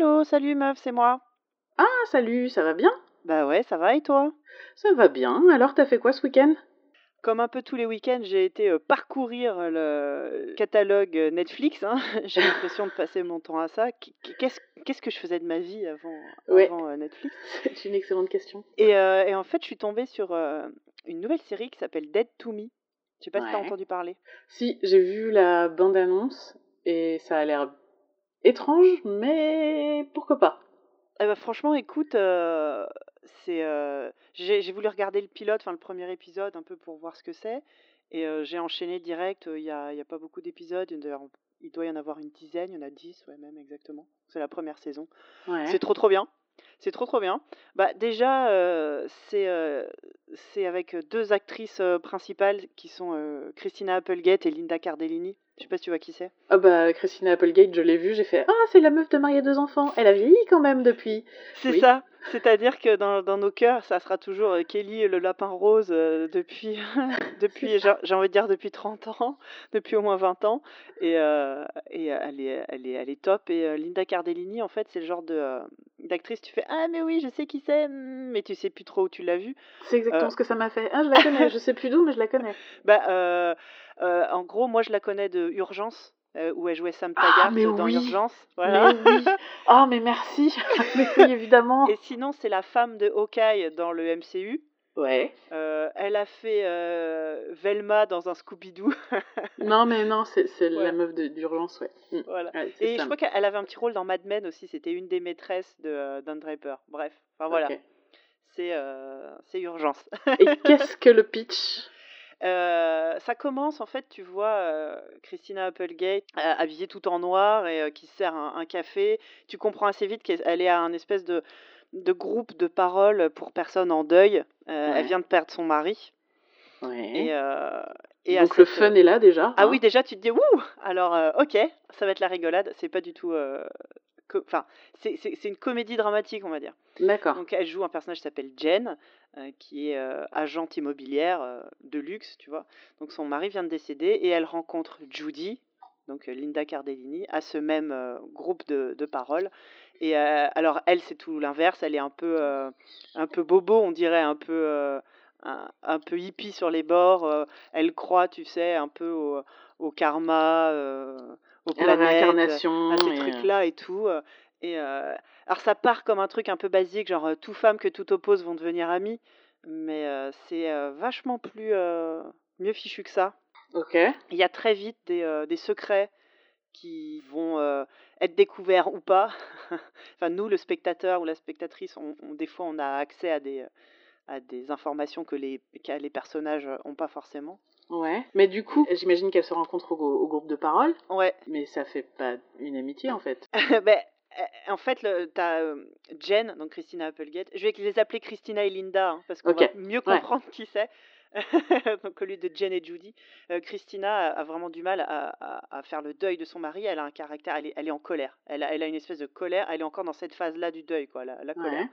Allô, salut meuf, c'est moi. Ah, salut, ça va bien? Bah ouais, ça va et toi? Ça va bien. Alors, t'as fait quoi ce week-end? Comme un peu tous les week-ends, j'ai été euh, parcourir le catalogue euh, Netflix. hein. J'ai l'impression de passer mon temps à ça. Qu- Qu'est-ce qu'est-ce que je faisais de ma vie avant, Ouais. avant euh, Netflix? C'est une excellente question. et, euh, et en fait, je suis tombée sur euh, une nouvelle série qui s'appelle Dead to Me. Je sais pas si t'as Ouais. entendu parler. Si, j'ai vu la bande-annonce et ça a l'air étrange, mais pourquoi pas Eh ben, franchement, écoute, euh, c'est, euh, j'ai j'ai voulu regarder le pilote, enfin le premier épisode, un peu pour voir ce que c'est, et euh, j'ai enchaîné direct. Il y a, y a pas beaucoup d'épisodes, il doit- il doit y en avoir une dizaine, il y en a dix, ouais même exactement. C'est la première saison. Ouais. C'est trop trop bien. C'est trop trop bien. Bah déjà, euh, c'est euh, c'est avec deux actrices euh, principales qui sont euh, Christina Applegate et Linda Cardellini. Je sais pas si tu vois qui c'est. Ah bah, Christina Applegate, je l'ai vue, j'ai fait Ah, c'est la meuf de marier deux enfants. Elle a vieilli quand même depuis. C'est Oui. ça. C'est-à-dire que dans, dans nos cœurs, ça sera toujours euh, Kelly le lapin rose euh, depuis, depuis j'ai envie de dire depuis 30 ans, depuis au moins 20 ans. Et, euh, et euh, elle, est, elle, est, elle est top. Et euh, Linda Cardellini, en fait, c'est le genre de, euh, d'actrice, tu fais Ah, mais oui, je sais qui c'est, hmm, mais tu sais plus trop où tu l'as vue. C'est exactement Euh. ce que ça m'a fait. Ah, je la connais, je sais plus d'où, mais je la connais. Bah, euh, euh, en gros, moi, je la connais de Urgence, où elle jouait Sam Ah, Taggart dans oui. Urgence. Voilà. Mais oui. Ah, mais merci. mais oui, évidemment. Et sinon, c'est la femme de Hawkeye dans le MCU. Ouais. Euh, elle a fait euh, Velma dans un Scooby-Doo. Non, mais non, c'est Ouais. la meuf de- d'urgence, ouais. Mm. voilà. Ouais, Et je crois qu'elle avait un petit rôle dans Mad Men aussi. C'était une des maîtresses de euh, Don Draper. Bref, enfin voilà, Ok. c'est euh, c'est urgence. Et qu'est-ce que le pitch? Euh, ça commence en fait, tu vois euh, Christina Applegate euh, habillée tout en noir et euh, qui se sert un, un café. Tu comprends assez vite qu'elle elle est à un espèce de, de groupe de paroles pour personnes en deuil. Euh, Ouais. Elle vient de perdre son mari. Ouais. Et, euh, et Donc le fun est là déjà. Ah hein. oui, déjà tu te dis ouh. Alors euh, ok, ça va être la rigolade. C'est pas du tout. co- Enfin, c'est une comédie dramatique, on va dire. D'accord. Donc elle joue un personnage qui s'appelle Jen, qui est agente immobilière de luxe, tu vois. Donc son mari vient de décéder et elle rencontre Judy, donc Linda Cardellini, à ce même groupe de, de paroles. Et alors elle, c'est tout l'inverse. Elle est un peu, un peu bobo, on dirait, un peu, un, un peu hippie sur les bords. euh, elle croit, tu sais, un peu au, au karma, euh, aux planètes à ces et, trucs-là et tout. Et euh, alors ça part comme un truc un peu basique, genre tout femme que tout oppose vont devenir amis, mais c'est vachement plus mieux fichu que ça. Ok. Il y a très vite des, des secrets qui vont euh, être découverts ou pas. enfin nous, le spectateur ou la spectatrice, on, on- des fois on a accès à des à des informations que les, que les personnages n'ont pas forcément. Ouais. Mais du coup, j'imagine qu'elles se rencontrent au, au groupe de parole, Ouais, mais ça fait pas une amitié en fait. ben, euh, en fait, t'as euh, Jen, donc Christina Applegate. Je vais les appeler Christina et Linda, hein, parce qu'on va mieux ouais. comprendre qui c'est. donc au lieu de Jen et Judy, Euh, Christina a, vraiment du mal à, faire le deuil de son mari. Elle a un caractère, elle est, en colère. Elle a, une espèce de colère. Elle est encore dans cette phase-là du deuil, quoi, la, colère.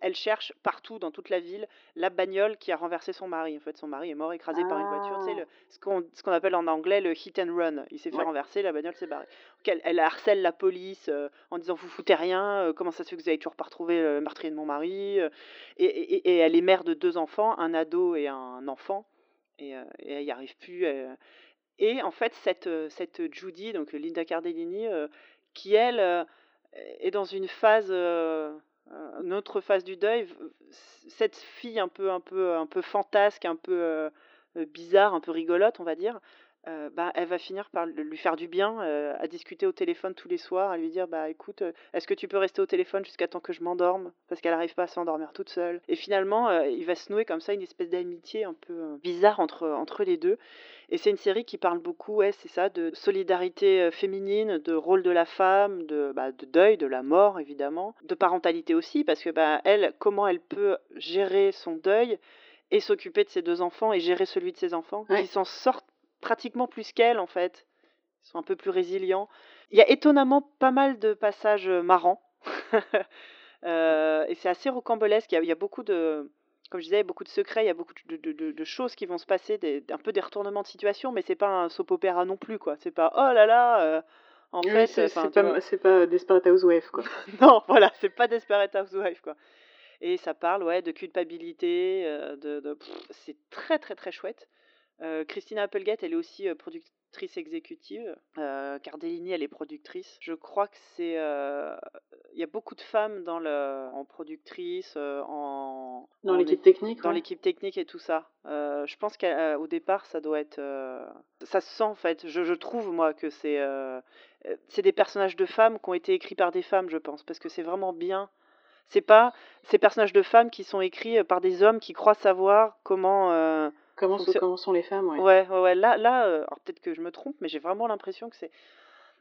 Elle cherche partout dans toute la ville la bagnole qui a renversé son mari. En fait, son mari est mort écrasé par une voiture. Tu sais, le- ce qu'on appelle en anglais le hit and run. Il s'est fait Ouais. renverser, la bagnole s'est barrée. Donc, elle, elle harcèle la police euh, en disant vous foutez rien, euh, comment ça se fait que vous avez toujours pas retrouvé le meurtrier de mon mari euh, et, et- et elle est mère de deux enfants, un ado et un enfant, et, euh, et elle n'y arrive plus. euh. Et en fait, cette, euh, cette Judy, donc Linda Cardellini, euh, qui elle euh, est dans une phase, euh, euh, une autre phase du deuil, cette fille un peu, un peu, un peu fantasque, un peu euh, euh, bizarre, un peu rigolote, on va dire, euh, bah, elle va finir par lui faire du bien, euh, à discuter au téléphone tous les soirs, à lui dire bah écoute, est-ce que tu peux rester au téléphone jusqu'à temps que je m'endorme? Parce qu'elle n'arrive pas à s'endormir toute seule. Et finalement, il va se nouer comme ça une espèce d'amitié un peu bizarre entre entre les deux. Et c'est une série qui parle beaucoup, ouais, c'est ça, de solidarité euh, féminine, de rôle de la femme, de, bah, de deuil, de la mort évidemment, de parentalité aussi, parce que bah, elle, comment elle peut gérer son deuil et s'occuper de ses deux enfants et gérer celui de ses enfants, Ouais. qui s'en sortent pratiquement plus qu'elle en fait. Ils sont un peu plus résilients. Il y a étonnamment pas mal de passages euh, marrants. Euh, et c'est assez rocambolesque. Il y, a, il y a beaucoup de, comme je disais, beaucoup de secrets, il y a beaucoup de, de- de- de choses qui vont se passer, des, un peu des retournements de situation, mais c'est pas un soap opéra non plus, quoi. C'est pas oh là là, euh, En Oui, fait, c'est enfin, c'est pas, c'est pas Desperate Housewives, quoi. Non, voilà, c'est pas Desperate Housewives, quoi. Et ça parle, ouais, de culpabilité, euh, de, de- pff, c'est très très très chouette. Euh, Christina Applegate, elle est aussi euh, productrice exécutive. Euh, Cardellini, elle est productrice. Je crois que c'est, il y a beaucoup de femmes dans le, en productrice, en, Dans l'équipe technique, dans ouais. l'équipe technique et tout ça. Je pense qu'au départ, ça doit être, ça se sent en fait. Je, je trouve moi que c'est, c'est des personnages de femmes qui ont été écrits par des femmes, je pense, parce que c'est vraiment bien. C'est pas ces personnages de femmes qui sont écrits par des hommes qui croient savoir comment Comment, sont, fonctionne. comment sont les femmes, ouais. Ouais, ouais, ouais. Là, là, euh, alors peut-être que je me trompe, mais j'ai vraiment l'impression que c'est.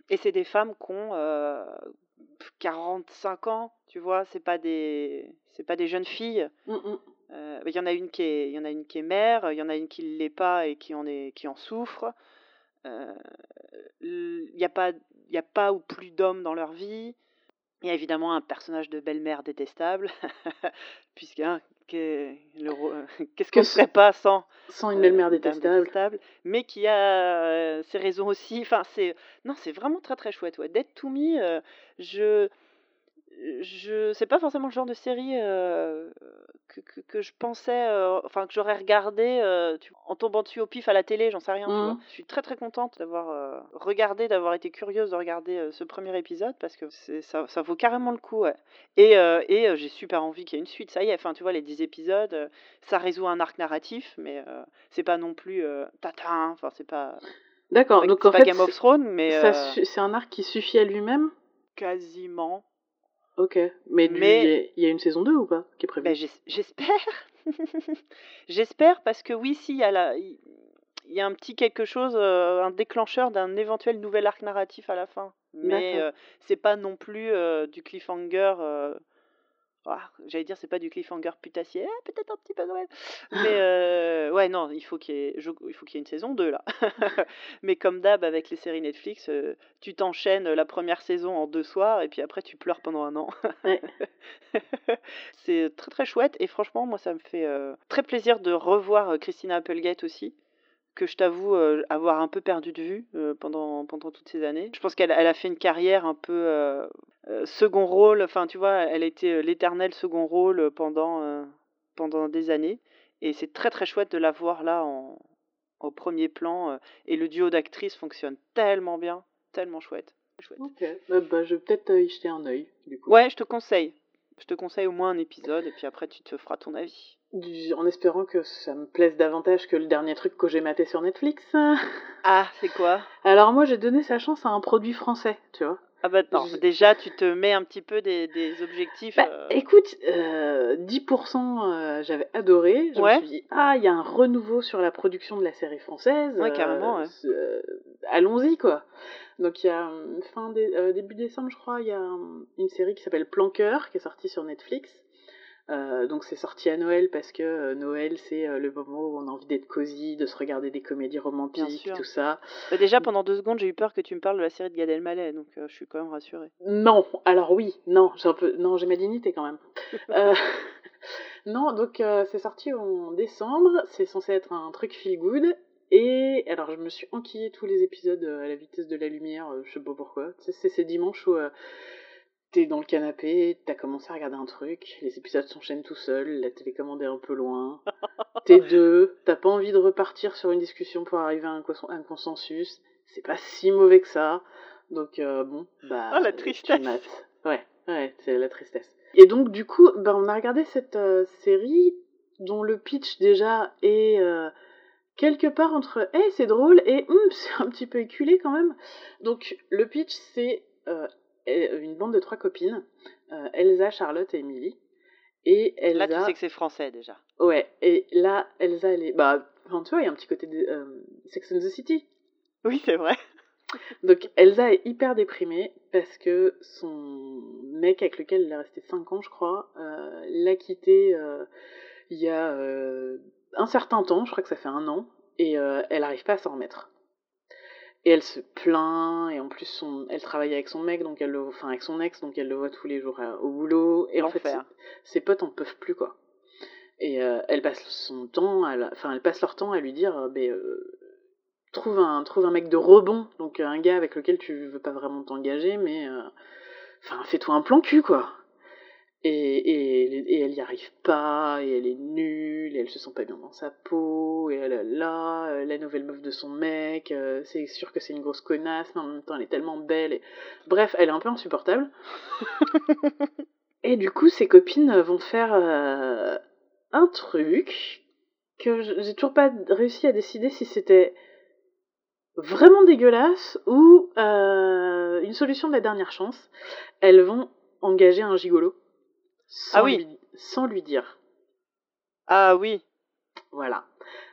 Et c'est des femmes qui ont euh, 45 ans, tu vois. C'est pas des, c'est pas des jeunes filles. Mm, mm. Euh, Il y en a une qui est, il y en a une qui est mère, il y en a une qui l'est pas et qui en est, qui en souffre. Euh, Il n'y a pas, il y a pas ou plus d'hommes dans leur vie. Il y a évidemment un personnage de belle-mère détestable, puisque qu'est-ce Que qu'on ne serait pas sans Sans une euh, belle-mère détestable. mais qui a euh, ses raisons aussi. Enfin, c'est non, c'est vraiment très très chouette. Ouais. Dead to Me, euh, je je c'est pas forcément le genre de série euh, que, que, que je pensais, euh, enfin que j'aurais regardé euh, tu- en tombant dessus au pif à la télé, j'en sais rien. Tu vois. Mhm. Je suis très très contente d'avoir regardé, d'avoir été curieuse de regarder ce premier épisode parce que ça, ça vaut carrément le coup. Ouais. Et, et j'ai super envie qu'il y ait une suite. Ça y est, enfin tu vois les 10 épisodes, ça résout un arc narratif, mais c'est pas non plus tatin. Enfin c'est pas, D'accord, donc en pas fait, Game of Thrones, mais c'est un arc qui suffit à lui-même? Quasiment. Ok. Mais il Mais- y, a- il y a une saison 2 ou pas qui est prévue? Ben, j'es- j'espère. j'espère parce que oui, si, il y a la- il il y a un petit quelque chose, euh, un déclencheur d'un éventuel nouvel arc narratif à la fin. Mais euh, c'est pas non plus euh, du cliffhanger. Euh, ah, J'allais dire, c'est pas du cliffhanger putassier, eh, peut-être un petit peu Noël. Mais euh, ouais, non, il faut qu'il y, ait- je- il faut qu'il y ait une saison 2 là. Mais comme d'hab avec les séries Netflix, euh, tu t'enchaînes la première saison en deux soirs et puis après tu pleures pendant un an. Ouais. c'est très très chouette et franchement, moi ça me fait euh, très plaisir de revoir euh, Christina Applegate aussi que je t'avoue euh, avoir un peu perdu de vue euh, pendant, pendant toutes ces années. Je pense qu'elle elle a fait une carrière un peu euh, euh, second rôle, enfin tu vois, elle a été euh, l'éternel second rôle pendant, euh, pendant des années. Et c'est très très chouette de la voir là en, au premier plan. euh, et le duo d'actrices fonctionne tellement bien, tellement chouette. chouette. Ok. Bah, bah, je vais peut-être euh, y jeter un œil, du coup. Ouais, je te conseille. Je te conseille au moins un épisode et puis après tu te feras ton avis. En espérant que ça me plaise davantage que le dernier truc que j'ai maté sur Netflix. Ah, c'est quoi? Alors moi, j'ai donné sa chance à un produit français, tu vois. Ah bah non, Je- déjà tu te mets un petit peu des, des objectifs. Bah, euh, écoute, euh, 10% euh, j'avais adoré. Je Ouais. me suis dit, ah, il y a un renouveau sur la production de la série française. Ouais, euh, carrément, ouais. euh, Allons-y, quoi. Donc, il y a euh, fin dé- euh, début décembre, je crois, il y a euh, une série qui s'appelle Planqueur qui est sortie sur Netflix. Euh, donc c'est sorti à Noël parce que euh, Noël c'est euh, le moment où on a envie d'être cosy, de se regarder des comédies romantiques, tout ça. bah déjà pendant deux secondes j'ai eu peur que tu me parles de la série de Gad Elmaleh, donc je suis quand même rassurée. Non, alors oui, non, j'ai un peu, non, j'ai ma dignité quand même. Non, donc c'est sorti en décembre, c'est censé être un truc feel good. Et alors je me suis enquillé tous les épisodes à la vitesse de la lumière, je sais pas pourquoi. C'est ces dimanches où t'es dans le canapé, t'as commencé à regarder un truc, les épisodes s'enchaînent tout seuls, la télécommande est un peu loin, t'es deux, t'as pas envie de repartir sur une discussion pour arriver à un, cons- un consensus, c'est pas si mauvais que ça. Donc euh, bon, bah. Oh, la tristesse. Ouais, ouais, c'est la tristesse. Et donc du coup, bah, on a regardé cette euh, série dont le pitch déjà est euh, quelque part entre Eh, c'est drôle et Hum, c'est un petit peu éculé quand même. Donc le pitch c'est euh, une bande de trois copines, euh, Elsa, Charlotte et Emily. Et Elsa. Là tu sais que c'est français déjà. Ouais, et là, Elsa, elle est. Bah, tu vois, il y a un petit côté de euh, Sex and the City. Oui c'est vrai. Donc, Elsa est hyper déprimée parce que son mec avec lequel elle est restée 5 ans, je crois, euh, l'a quitté euh, il y a euh, un certain temps, je crois que ça fait un an, et euh, elle n'arrive pas à s'en remettre. Et elle se plaint, et en plus, son, elle travaille avec son mec, donc elle le, enfin avec son ex, donc elle le voit tous les jours euh, au boulot, et en fait, ses, ses potes en peuvent plus, quoi. Et euh, elle passe son temps, à la- enfin, elle passe leur temps à lui dire, euh, ben, euh, trouve un, trouve un mec de rebond, donc un gars avec lequel tu veux pas vraiment t'engager, mais enfin fais-toi un plan cul quoi. Et, et, et, elle y arrive pas, et elle est nulle, et elle se sent pas bien dans sa peau, et elle est là, euh, la nouvelle meuf de son mec, euh, c'est sûr que c'est une grosse connasse, mais en même temps elle est tellement belle, et... bref, elle est un peu insupportable. et du coup, ses copines vont faire euh, un truc que j'ai toujours pas réussi à décider si c'était vraiment dégueulasse ou une solution de la dernière chance. Elles vont engager un gigolo sans, Ah oui. lui, sans lui dire. Ah oui. Voilà.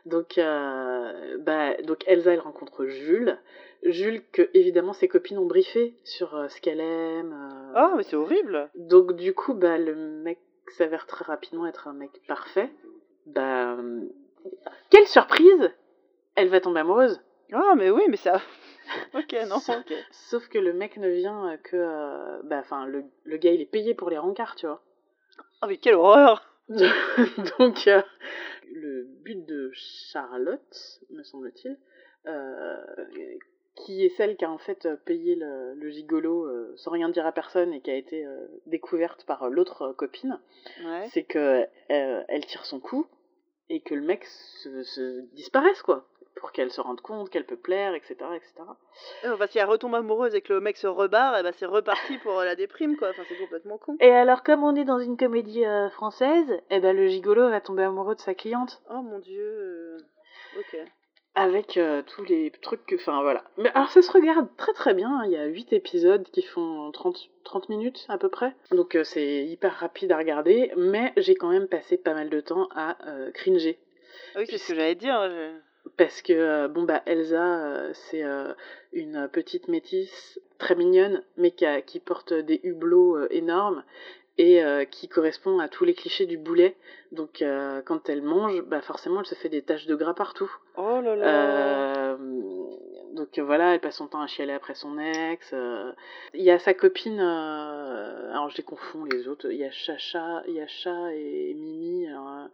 Donc, euh, bah, donc Elsa, elle rencontre Jules. Jules, que évidemment ses copines ont briefé sur euh, ce qu'elle aime. euh. Ah, mais c'est horrible. Donc du coup, bah, le mec s'avère très rapidement être un mec parfait. Bah, quelle surprise Elle va tomber amoureuse. Ah, mais oui, mais ça. ok, non, ok. Sauf que le mec ne vient que... bah, enfin, le, le gars, il est payé pour les rencarts, tu vois. Ah, mais quelle horreur. Donc, euh, le but de Charlotte, me semble-t-il, euh, qui est celle qui a en fait payé le, le gigolo euh, sans rien dire à personne et qui a été découverte par l'autre copine, Ouais. c'est que elle tire son coup et que le mec se, se disparaisse, quoi. Pour qu'elle se rende compte qu'elle peut plaire, etc. etc. Euh, Parce qu'elle retombe amoureuse et que le mec se rebarre, et bah c'est reparti pour euh, la déprime, quoi. Enfin, c'est complètement con. Et alors, comme on est dans une comédie euh, française, eh ben, le gigolo va tomber amoureux de sa cliente. Oh mon dieu. euh, Ok. avec euh, tous les trucs que. Enfin voilà. Mais alors ça se regarde très très bien. hein. Il y a 8 épisodes qui font 30, 30 minutes à peu près. Donc c'est hyper rapide à regarder. Mais j'ai quand même passé pas mal de temps à cringer. Ah oui, c'est ce que j'allais dire. je- Parce que, euh, bon, bah, Elsa, euh, c'est euh, une petite métisse très mignonne, mais qui, a- qui porte des hublots énormes et euh, qui correspond à tous les clichés du boulet. Donc, euh, quand elle mange, bah, forcément, elle se fait des taches de gras partout. Oh là là. Euh, donc voilà, elle passe son temps à chialer après son ex. Il y a sa copine, alors je les confonds les autres. Il y a Chacha, il y a Chat et Mimi. alors,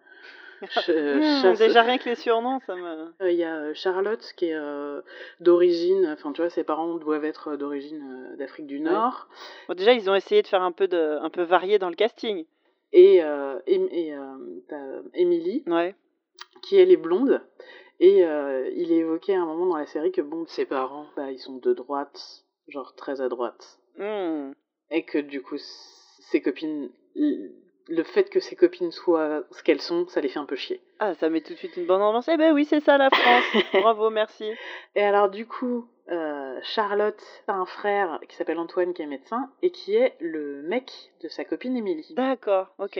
Ch- c'est- déjà rien que les surnoms, ça me. euh, Il y a euh, Charlotte qui est euh, d'origine, enfin tu vois, ses parents doivent être d'origine euh, d'Afrique du Ouais. Nord. Bon, déjà, ils ont essayé de faire un peu de, un peu varié dans le casting. Et, et, Ouais. qui elle est blonde. Et il est évoqué à un moment dans la série que bon, ses parents, bah, ils sont de droite, genre très à droite. Hmm. Et que du coup, ses copines, le fait que ses copines soient ce qu'elles sont, ça les fait un peu chier. Ah, ça met tout de suite une bonne ambiance. Eh ben oui, c'est ça la France. Bravo, merci. Et alors du coup, euh, Charlotte a un frère qui s'appelle Antoine qui est médecin et qui est le mec de sa copine Émilie. D'accord, ok.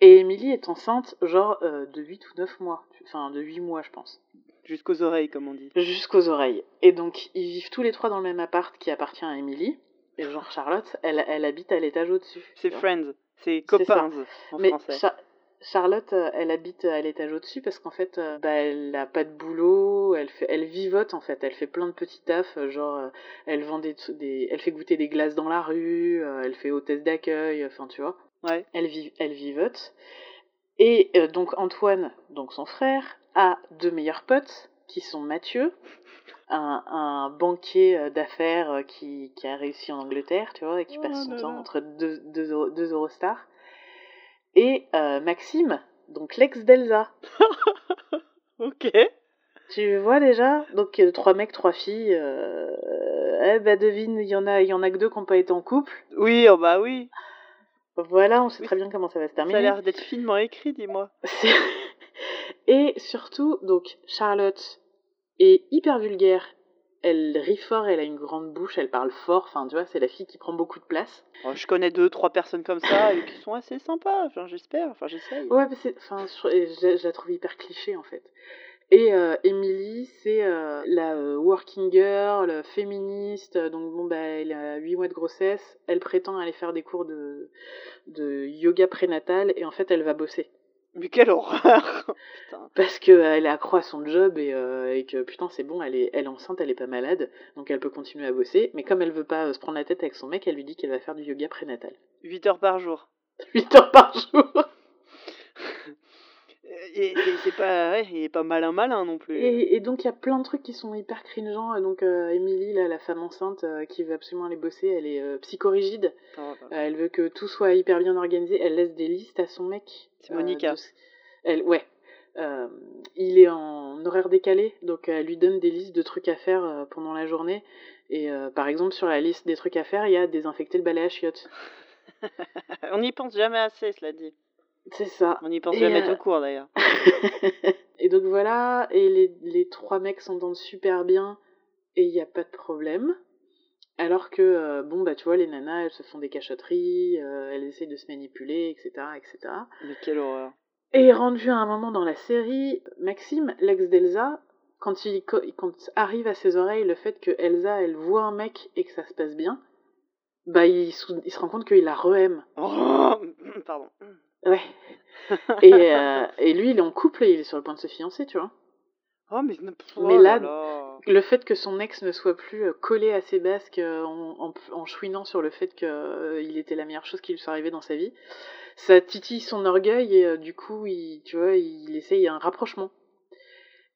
Et Émilie est enceinte genre euh, de 8 ou 9 mois, enfin de 8 mois je pense, Jusqu'aux oreilles, comme on dit. jusqu'aux oreilles. Et donc ils vivent tous les trois dans le même appart qui appartient à Émilie. Et genre Charlotte, elle, elle habite à l'étage au-dessus. C'est. Friends. C'est copains en Mais français. Charlotte, euh, elle habite à l'étage au-dessus parce qu'en fait, euh, bah, elle n'a pas de boulot, elle, fait, elle vivote en fait, elle fait plein de petits tafs, euh, genre euh, elle vend des, elle fait goûter des glaces dans la rue, euh, elle fait hôtesse d'accueil, enfin tu vois, Ouais. elle, elle vivote. Et euh, donc Antoine, donc son frère, a deux meilleurs potes qui sont Mathieu, un, un banquier euh, d'affaires euh, qui, qui a réussi en Angleterre, tu vois, et qui Oh passe son là temps là. entre deux, deux, Euro- deux Eurostars. Et euh, Maxime, donc l'ex d'Elsa. Ok. Tu vois déjà? Donc trois mecs, trois filles. Euh... Eh ben devine, il y en a, il y en a que deux qui n'ont pas été en couple. Oui, oh bah oui. Voilà, on sait Oui, très bien comment ça va se Ça a terminer. l'air d'être finement écrit, dis-moi. Et surtout, donc Charlotte est hyper vulgaire. Elle rit fort, elle a une grande bouche, elle parle fort. Enfin, tu vois, c'est la fille qui prend beaucoup de place. Oh, je connais deux, trois personnes comme ça et qui sont assez sympas. Enfin, j'espère. Enfin, j'essaye. Ouais, mais c'est, enfin, je, je- je la trouve hyper cliché en fait. Et euh, Emily, c'est euh, la euh, working girl, féministe. Donc bon, bah, elle a 8 mois de grossesse. Elle prétend aller faire des cours de, de yoga prénatal et en fait, elle va bosser. Mais quelle horreur Putain. Parce qu'elle accroît son job et, euh, et que putain, c'est bon, elle est, elle est enceinte, elle est pas malade, donc elle peut continuer à bosser. Mais comme elle veut pas euh, se prendre la tête avec son mec, elle lui dit qu'elle va faire du yoga prénatal. 8 heures par jour. 8 heures par jour 8 Et c'est pas, ouais, il est pas malin malin non plus. Et, et donc il y a plein de trucs qui sont hyper cringeants. Donc euh, Emily, là, la femme enceinte euh, qui veut absolument aller bosser, elle est euh, psychorigide. Oh. Euh, elle veut que tout soit hyper bien organisé. Elle laisse des listes à son mec. C'est euh, Monica. de Elle, ouais. Euh, il est en horaire décalé, donc elle lui donne des listes de trucs à faire euh, pendant la journée. Et euh, par exemple, sur la liste des trucs à faire, il y a désinfecter le balai à chiottes. On n'y pense jamais assez, cela dit. C'est ça. On n'y pense Et, jamais euh, tout court d'ailleurs. et donc voilà, et les, les trois mecs s'entendent super bien, et il n'y a pas de problème. Alors que, euh, bon, bah tu vois, les nanas, elles se font des cachotteries, euh, elles essayent de se manipuler, etc., etc. Mais quelle horreur. Et rendu à un moment dans la série, Maxime, l'ex d'Elsa, quand il quand arrive à ses oreilles le fait que Elsa, elle voit un mec et que ça se passe bien, bah il, il se rend compte qu'il la re-aime. Oh, pardon. Ouais. Et, euh, et lui, il est en couple et il est sur le point de se fiancer, tu vois. Oh, mais, oh Mais là là- là. Le fait que son ex ne soit plus euh, collé à ses basques euh, en, en, en chouinant sur le fait qu'il était la meilleure chose qui lui soit arrivée dans sa vie, ça titille son orgueil et euh, du coup, il, tu vois, il essaye un rapprochement.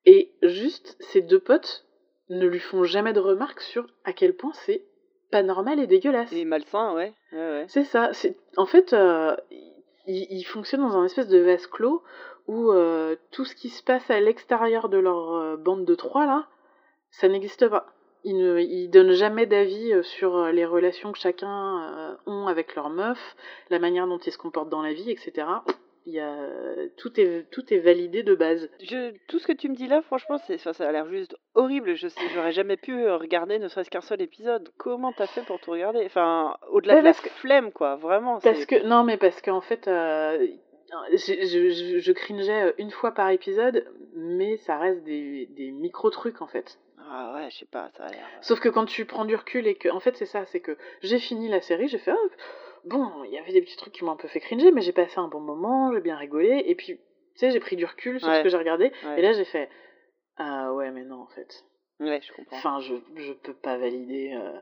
Et juste, ces deux potes ne lui font jamais de remarques sur à quel point c'est pas normal et dégueulasse. Et malsain, ouais. ouais, ouais. C'est ça. En fait, euh, ils, fonctionnent dans un espèce de vase clos où euh, tout ce qui se passe à l'extérieur de leur euh, bande de trois là, ça n'existe pas. Ils ne ils donnent jamais d'avis euh, sur les relations que chacun euh, ont avec leur meuf, la manière dont ils se comportent dans la vie, etc. Il y a, tout, est, tout est validé de base. Je, tout ce que tu me dis là, franchement, c'est, ça a l'air juste horrible. Je sais, j'aurais jamais pu euh, regarder ne serait-ce qu'un seul épisode. Comment t'as fait pour tout regarder? Enfin, au-delà de la que- flemme, quoi. Vraiment. Parce que non, mais parce qu'en fait, euh, je, je, je, je cringeais une fois par épisode, mais ça reste des, des micro trucs en fait. Ah ouais, je sais pas, ça a l'air. euh, Sauf que quand tu prends du recul et que, en fait, c'est ça, c'est que j'ai fini la série, j'ai fait, oh, bon, il y avait des petits trucs qui m'ont un peu fait cringer, mais j'ai passé un bon moment, j'ai bien rigolé, et puis, tu sais, j'ai pris du recul sur Ouais. ce que j'ai regardé, Ouais. et là j'ai fait, ah ouais, mais non, en fait. Ouais, je comprends. Enfin, je, je peux pas valider. euh,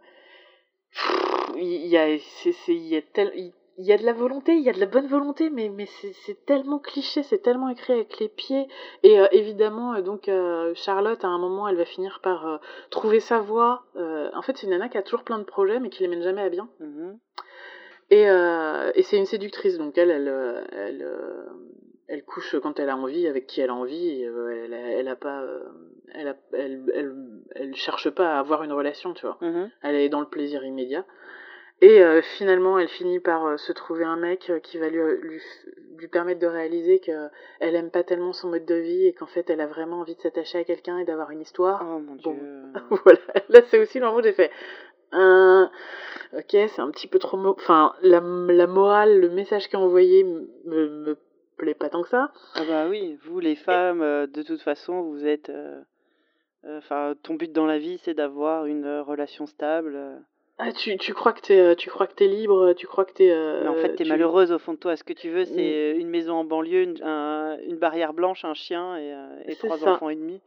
Il y a, c'est, c'est- il y a tel- il il y a de la volonté, il y a de la bonne volonté, mais, mais c'est, c'est tellement cliché, c'est tellement écrit avec les pieds. Et euh, évidemment, euh, donc euh, Charlotte, à un moment, elle va finir par trouver sa voie. En fait, c'est une nana qui a toujours plein de projets, mais qui les mène jamais à bien. Mhm. Et, euh, et c'est une séductrice, donc elle, elle, euh, elle, euh, elle couche quand elle a envie, avec qui elle a envie. Et, elle, elle a pas, elle, a, elle, elle, elle cherche pas à avoir une relation, tu vois. Mhm. Elle est dans le plaisir immédiat. Et euh, finalement, elle finit par euh, se trouver un mec euh, qui va lui, lui, lui permettre de réaliser que elle aime pas tellement son mode de vie et qu'en fait, elle a vraiment envie de s'attacher à quelqu'un et d'avoir une histoire. Oh mon Bon. dieu. voilà, là c'est aussi le moment où j'ai fait. Euh, ok, c'est un petit peu trop. mo- Enfin, la, la morale, le message qui est envoyé me, me plaît pas tant que ça. Ah bah oui, vous les femmes, euh, de toute façon, vous êtes. euh, euh, Enfin, ton but dans la vie, c'est d'avoir une relation stable. Ah, tu, tu crois que t'es, tu crois que t'es libre, tu crois que t'es. Mais en fait, t'es tu- malheureuse au fond de toi. Ce que tu veux, Mm. c'est une maison en banlieue, une, un- une barrière blanche, un chien et, et trois ça. enfants et demi.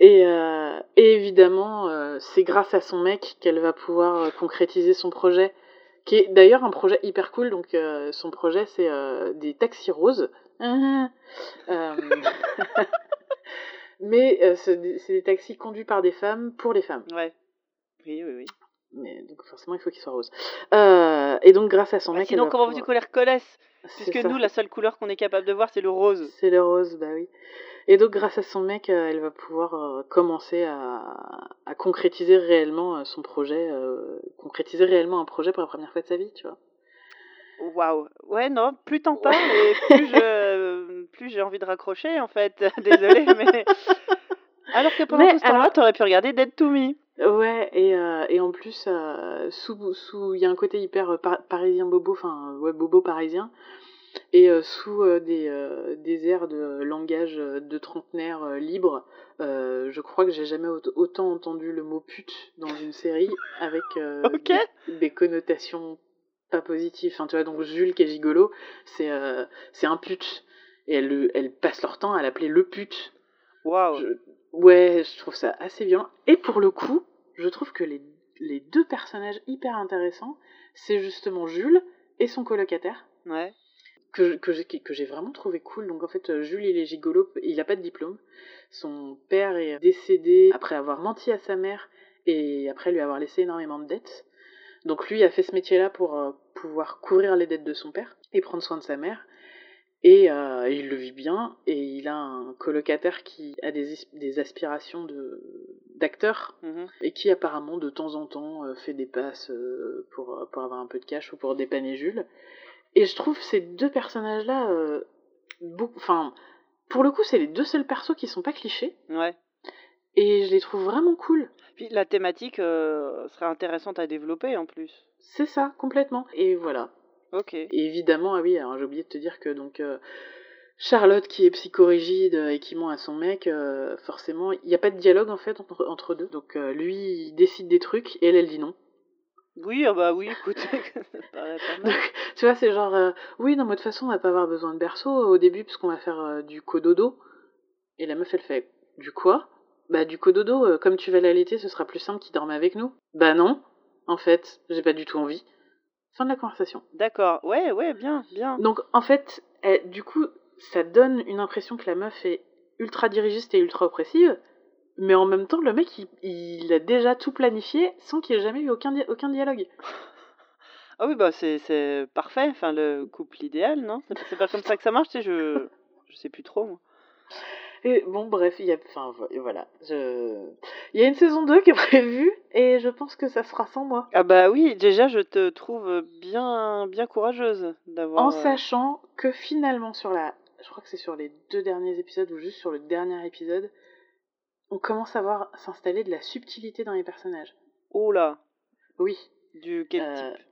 Et, euh, et évidemment, euh, c'est grâce à son mec qu'elle va pouvoir euh, concrétiser son projet, qui est d'ailleurs un projet hyper cool. Donc, euh, son projet, c'est des taxis roses. Mais c'est des taxis conduits par des femmes pour les femmes. Ouais. Oui, oui, oui. Mais donc forcément, il faut qu'ils soient roses. Et donc, grâce à son Bah, mec, sinon, elle va comment veux-tu pouvoir- qu'on les reconnaisse? Puisque ça. nous, la seule couleur qu'on est capable de voir, c'est le rose. C'est le rose, bah oui. Et donc, grâce à son mec, euh, elle va pouvoir euh, commencer à, à concrétiser réellement euh, son projet, euh, concrétiser réellement un projet pour la première fois de sa vie, tu vois. Waouh. Ouais, non, plus t'en parles et plus je, plus j'ai envie de raccrocher en fait. Désolée, mais. Alors que pendant Mais tout ce temps-là, alors- t'aurais pu regarder Dead to Me. Ouais, et, euh, et en plus, euh, sous, sous, il y a un côté hyper euh, par- parisien bobo, enfin, ouais, bobo parisien, et euh, sous des, des airs de langage de trentenaire libre, je crois que j'ai jamais aut- autant entendu le mot pute dans une série avec des, des connotations pas positives. Enfin, tu vois, donc Jules qui est gigolo, c'est c'est un pute. Et elles, le- elles passent leur temps à l'appeler le pute. Waouh. Ouais, je trouve ça assez violent. Et pour le coup, je trouve que les, les deux personnages hyper intéressants, c'est justement Jules et son colocataire. Ouais. que, que j'ai que j'ai vraiment trouvé cool. Donc en fait, Jules, il est gigolo, il a pas de diplôme. Son père est décédé après avoir menti à sa mère et après lui avoir laissé énormément de dettes. Donc lui a fait ce métier-là pour euh, pouvoir couvrir les dettes de son père et prendre soin de sa mère. Et euh, il le vit bien et il a un colocataire qui a des, des aspirations de d'acteur Mhm. et qui apparemment de temps en temps euh, fait des passes euh, pour, pour avoir un peu de cash ou pour dépanner Jules. Et je trouve ces deux personnages-là, euh, beaucoup, enfin, pour le coup, c'est les deux seuls persos qui sont pas clichés Ouais. et je les trouve vraiment cool. Puis la thématique euh, serait intéressante à développer en plus. C'est ça, complètement. Et voilà. Ok. Et évidemment, ah oui, alors j'ai oublié de te dire que donc euh, Charlotte qui est psychorigide euh, et qui ment à son mec, euh, forcément, il n'y a pas de dialogue en fait entre, entre deux. Donc euh, lui, il décide des trucs et elle, elle dit non. Oui, ah bah oui, écoute, ça paraît pas mal. Donc, tu vois, c'est genre, euh, oui, non, mais de toute façon, on va pas avoir besoin de berceau au début parce qu'on va faire du cododo. Et la meuf, elle fait, du quoi? Bah, du cododo, comme tu vas l'allaiter, ce sera plus simple qu'il dorme avec nous. Bah non, en fait, j'ai pas du tout envie. Fin de la conversation. D'accord, ouais, ouais, bien, bien. Donc, en fait, elle- du coup, ça donne une impression que la meuf est ultra dirigiste et ultra oppressive. Mais en même temps, le mec, il, il a déjà tout planifié sans qu'il ait jamais eu aucun, di- aucun dialogue. Ah oui, bah c'est parfait, enfin le couple idéal, non? C'est pas comme ça que ça marche, tu sais, je, je sais plus trop. moi. Et bon, bref, il y a, enfin, vo- voilà, je... il y a une saison 2 qui est prévue, et je pense que ça sera sans moi. Ah bah oui, déjà je te trouve bien, bien courageuse d'avoir... En euh, sachant que finalement, sur la, je crois que c'est sur les deux derniers épisodes, ou juste sur le dernier épisode, on commence à voir s'installer de la subtilité dans les personnages. Oh là, Oui. du quel Euh, type?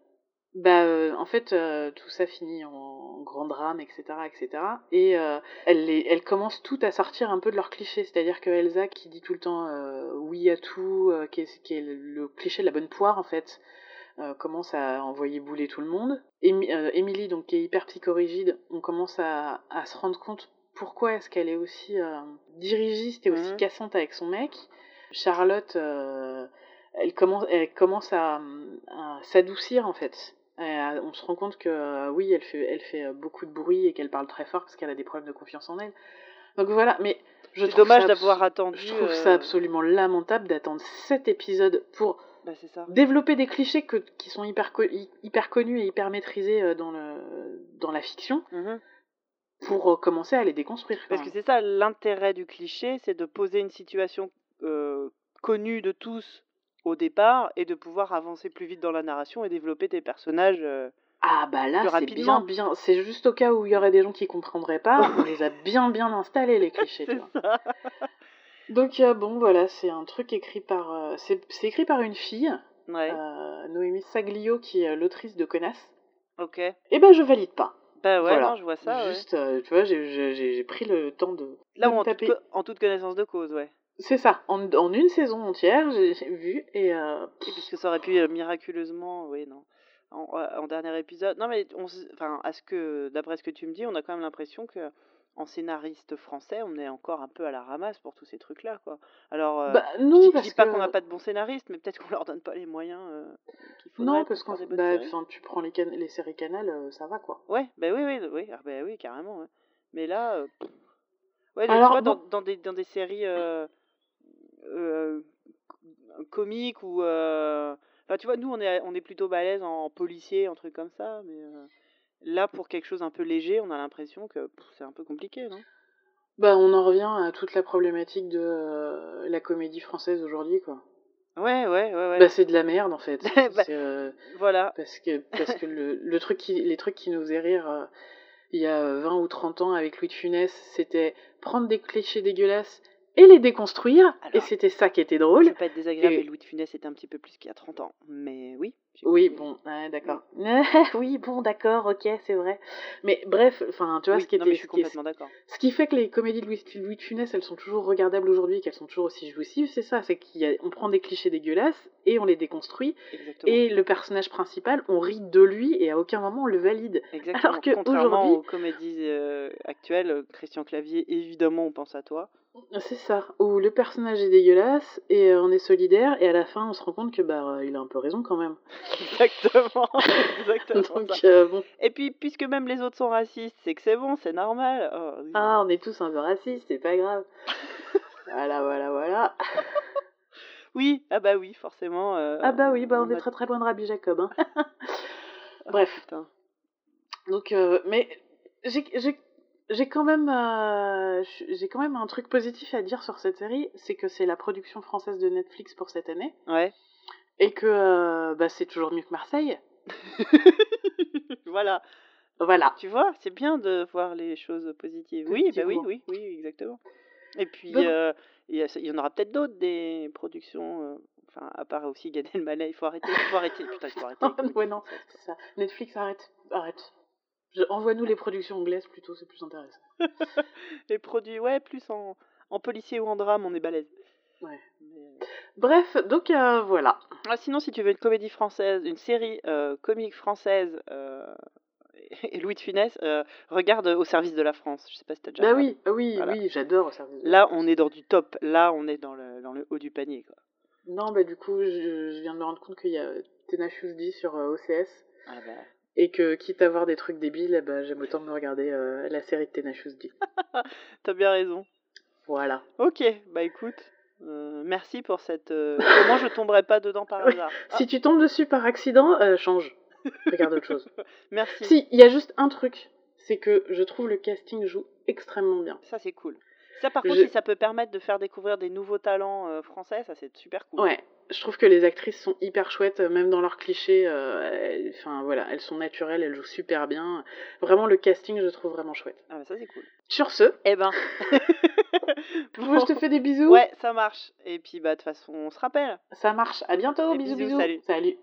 Bah, euh, en fait, euh, tout ça finit en grand drame, etc., etc. Et euh, elle, les, elle commence toutes à sortir un peu de leurs clichés. C'est-à-dire que Elsa, qui dit tout le temps euh, oui à tout, euh, qui, est, qui est le cliché de la bonne poire, en fait, euh, commence à envoyer bouler tout le monde. Émi- Emily, donc, qui est hyper psychorigide, on commence à, à se rendre compte pourquoi est-ce qu'elle est aussi euh, dirigiste et aussi Mhm. cassante avec son mec. Charlotte, euh, elle commence, elle commence à, à s'adoucir en fait. Euh, on se rend compte que euh, oui, elle fait, elle fait euh, beaucoup de bruit et qu'elle parle très fort parce qu'elle a des problèmes de confiance en elle. Donc voilà, mais je C'est trouve dommage d'avoir attendu... Je trouve euh, ça absolument lamentable d'attendre sept épisodes pour Bah ça. développer des clichés que, qui sont hyper, hyper connus et hyper maîtrisés dans, le, dans la fiction Mhm. pour commencer à les déconstruire. Parce que c'est ça, l'intérêt du cliché, c'est de poser une situation connue de tous au départ et de pouvoir avancer plus vite dans la narration et développer tes personnages. euh, Ah bah là, c'est bien, bien. C'est juste au cas où il y aurait des gens qui comprendraient pas, on les a bien, bien installés les clichés. tu c'est vois. ça. Donc euh, bon, voilà, c'est un truc écrit par, euh, c'est écrit par une fille, Ouais, Noémie Saglio, qui est l'autrice de Connasse. ok. Eh ben, je valide pas. Bah ouais, Voilà. non, je vois ça. Juste, tu vois, j'ai- pris le temps de. Là, de taper. en toute connaissance de cause, ouais. C'est ça. En, en une saison entière, j'ai vu et. euh, Et puisque ça aurait pu euh, miraculeusement, oui, non. En, en dernier épisode. Non, mais on, enfin, à ce que, d'après ce que tu me dis, on a quand même l'impression que en scénariste français, on est encore un peu à la ramasse pour tous ces trucs-là, quoi. Alors, euh, Bah je non, je parce dis pas que. qu'on n'a pas de bons scénaristes, mais peut-être qu'on leur donne pas les moyens euh, qu'il faudrait Non, parce bonnes bah, tu prends les, can- les séries Canal, euh, ça va quoi. Ouais, bah oui, oui, oui, ah, bah oui, carrément. Mais là, euh, ouais, Alors, tu vois, dans des, dans des séries euh, comiques ou. euh, Enfin, tu vois, nous, on est, on est plutôt balèze en policier, en trucs comme ça, mais euh, là, pour quelque chose un peu léger, on a l'impression que c'est un peu compliqué, non? Bah, on en revient à toute la problématique de euh, la comédie française aujourd'hui quoi. Ouais, ouais, ouais, ouais. Bah, c'est de la merde en fait. Bah, euh, Voilà. parce que, parce que le, le truc qui, les trucs qui nous faisaient rire euh, il y a euh, 20 ou 30 ans avec Louis de Funès, c'était prendre des clichés dégueulasses et les déconstruire, et c'était ça qui était Je drôle. veux pas être désagréable, Et- Louis de Funès était un petit peu plus qu'il y a 30 ans. Mais oui. Oui, bon, ouais, d'accord. oui, bon, d'accord, ok, c'est vrai. Mais bref, enfin, tu vois, Oui, ce qui non, mais était, je suis complètement d'accord. Ce qui fait que les comédies de Louis, Louis de Funès, elles sont toujours regardables aujourd'hui, qu'elles sont toujours aussi jouissives, c'est ça, c'est qu'on prend des clichés dégueulasses et on les déconstruit, Exactement. et le personnage principal, on rit de lui et à aucun moment on le valide. Exactement. Alors que Contrairement aux comédies euh, actuelles, Christian Clavier, évidemment, on pense à toi. C'est ça, où le personnage est dégueulasse et euh, on est solidaire, et à la fin on se rend compte que bah il a un peu raison quand même. Exactement, exactement Donc, euh, bon. Et puis, puisque même les autres sont racistes, c'est que c'est bon, c'est normal. Oh, oui. Ah, on est tous un peu racistes, c'est pas grave. voilà, voilà, voilà. Oui, ah bah oui, forcément. euh, Ah bah oui, bah on est a- très très loin de Rabbi Jacob. Hein. Oh, Bref. putain. Donc, euh, mais j'ai quand même euh, j'ai quand même un truc positif à dire sur cette série, c'est que c'est la production française de Netflix pour cette année Ouais. Et que euh, bah, c'est toujours mieux que Marseille. voilà. Voilà. Tu vois, c'est bien de voir les choses positives. Oui, bah oui, oui, oui, exactement. Et puis, euh, il y, en aura peut-être d'autres, des productions. euh, Enfin, à part aussi Gad Elmaleh, il faut arrêter, il faut arrêter. Putain, il faut arrêter. ouais non, ça. Netflix arrête, arrête. Envoie-nous les productions anglaises plutôt, c'est plus intéressant. Les produits, ouais, plus en, en policier ou en drame, on est balèze. Ouais. Mais, Bref, donc euh, voilà. Ah, sinon, si tu veux une comédie française, une série euh, comique française euh, et Louis de Funès, regarde Au service de la France. Je sais pas si t'as déjà Bah oui, oui, Voilà. oui, j'adore au service. de- Là, on est dans du top. Là, on est dans le, dans le haut du panier. Quoi. Non, bah du coup, je, je viens de me rendre compte qu'il y a Tenacious D sur OCS. Ah bah, Et que quitte à voir des trucs débiles, ben, j'aime autant me regarder euh, la série de Tenacious D. T'as bien raison. Voilà. Ok, bah écoute, euh, merci pour cette. euh, Comment je tomberai pas dedans par Oui. hasard Ah, Si tu tombes dessus par accident, euh, change. Regarde autre chose. Merci. si, il y a juste un truc, c'est que je trouve le casting joue extrêmement bien. Ça, c'est cool. Ça, par contre, si ça peut permettre de faire découvrir des nouveaux talents euh, français, ça, c'est super cool. Ouais, je trouve que les actrices sont hyper chouettes, même dans leurs clichés. Enfin voilà, elles sont naturelles, elles jouent super bien. Vraiment, le casting, je trouve vraiment chouette. Ah, bah ça, c'est cool. Sur ce, Eh ben. moi, je te fais des bisous. Ouais, ça marche. Et puis, bah, de toute façon, on se rappelle. Ça marche. À bientôt. Bisous, bisous, bisous. salut. Salut.